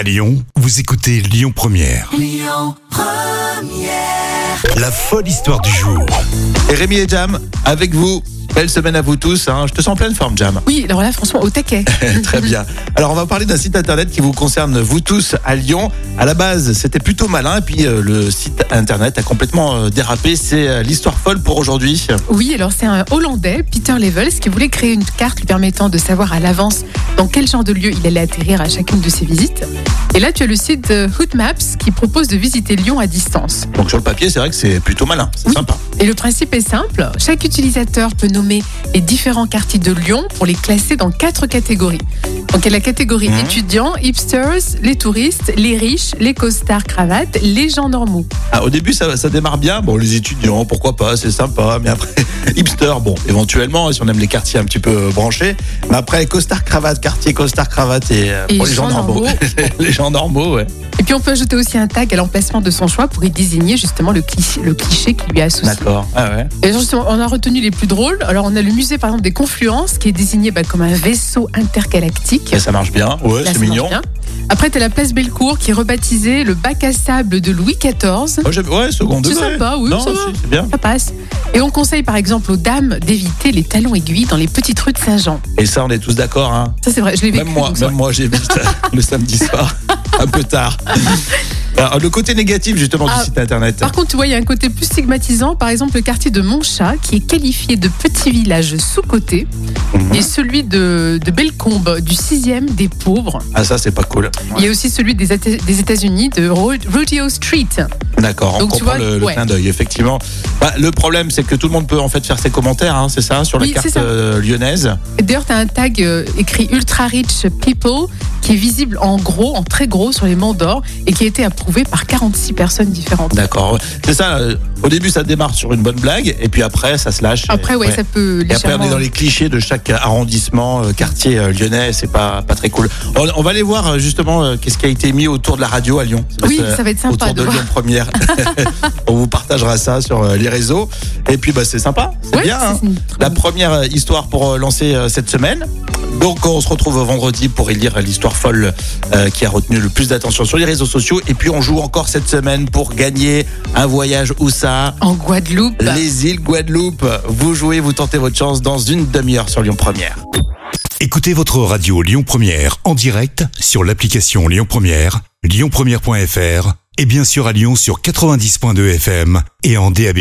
À Lyon, vous écoutez Lyon Première. La folle histoire du jour. Et Rémi et Jam, avec vous. Belle semaine à vous tous. hein. Je te sens en pleine forme, Jam. Oui, alors là, franchement, au taquet. Très bien. Alors, on va parler d'un site internet qui vous concerne, vous tous, à Lyon. À la base, c'était plutôt malin. Et puis, euh, le site internet a complètement euh, dérapé. C'est euh, l'histoire folle pour aujourd'hui. Oui, alors c'est un Hollandais, Peter Levels, qui voulait créer une carte lui permettant de savoir à l'avance dans quel genre de lieu il allait atterrir à chacune de ses visites. Et là, tu as le site euh, Hoot Maps qui propose de visiter Lyon à distance. Donc, sur le papier, c'est vrai que c'est plutôt malin. C'est Oui. sympa. Et le principe est simple, chaque utilisateur peut nommer les différents quartiers de Lyon pour les classer dans quatre catégories. Donc il y a la catégorie Mhm. étudiants, hipsters, les touristes, les riches, les costards cravates, les gens normaux. Ah, au début, ça, ça démarre bien. Bon, les étudiants, pourquoi pas, c'est sympa. Mais après, hipster, bon, éventuellement, si on aime les quartiers un petit peu euh, branchés. Mais après, costard cravate, quartier costard cravate et, euh, Et pour les gens normaux. normaux. les gens normaux, ouais. Et puis on peut ajouter aussi un tag à l'emplacement de son choix pour y désigner justement le cliché, le cliché qui lui est associé. D'accord. Ah ouais. Et justement, on a retenu les plus drôles. Alors on a le musée par exemple des Confluences qui est désigné bah, comme un vaisseau intergalactique. Et ça marche bien. Ouais, c'est mignon. Après, tu as la place Bellecour qui est rebaptisée le bac à sable de Louis XIV. Oh, ouais, second C'est sympa, oui, Non, ça va. bien. Ça passe. Et on conseille par exemple aux dames d'éviter les talons aiguilles dans les petites rues de Saint-Jean. Et ça, on est tous d'accord. Hein. Ça, c'est vrai, je l'ai vécu. Même moi, même moi, j'ai vu le samedi soir, un peu tard. Alors, le côté négatif justement Ah, du site internet. Par contre, tu vois, il y a un côté plus stigmatisant. Par exemple, le quartier de Montchat, qui est qualifié de petit village sous-coté, Et celui de, de Bellecombe, du sixième des pauvres. Ah ça, c'est pas cool. Il y a aussi celui des, des États-Unis, de Ro- Rodeo Street. D'accord, on Donc, tu comprend vois, le, le ouais. clin d'œil, effectivement. Bah, le problème, c'est que tout le monde peut en fait faire ses commentaires, hein, c'est ça, sur la Oui, carte euh, lyonnaise. D'ailleurs, tu as un tag euh, écrit Ultra Rich People qui est visible en gros, en très gros sur les monts d'or et qui a été approuvé par 46 personnes différentes. D'accord. C'est ça. euh, au début, ça démarre sur une bonne blague, et puis après, ça se lâche. Après, ouais, ça peut Et après, on est dans les clichés de chaque arrondissement, euh, quartier euh, lyonnais. C'est pas pas très cool. On, on va aller voir euh, justement euh, qu'est-ce qui a été mis autour de la radio à Lyon. Oui, Euh, ça va être sympa Autour de de voir. Lyon Première. on vous partagera ça sur euh, les réseaux. Et puis, bah, c'est sympa. C'est Ouais, bien. hein. c'est une très La bonne- première euh, histoire pour euh, lancer euh, cette semaine. Donc on se retrouve vendredi pour élire l'histoire folle euh, qui a retenu le plus d'attention sur les réseaux sociaux. Et puis on joue encore cette semaine pour gagner un voyage où ça En Guadeloupe. Les îles Guadeloupe. Vous jouez, vous tentez votre chance dans une demi-heure sur Lyon Première. Écoutez votre radio Lyon Première en direct sur l'application Lyon Première, lyonpremière.fr et bien sûr à Lyon sur 90.2 FM et en DAB+.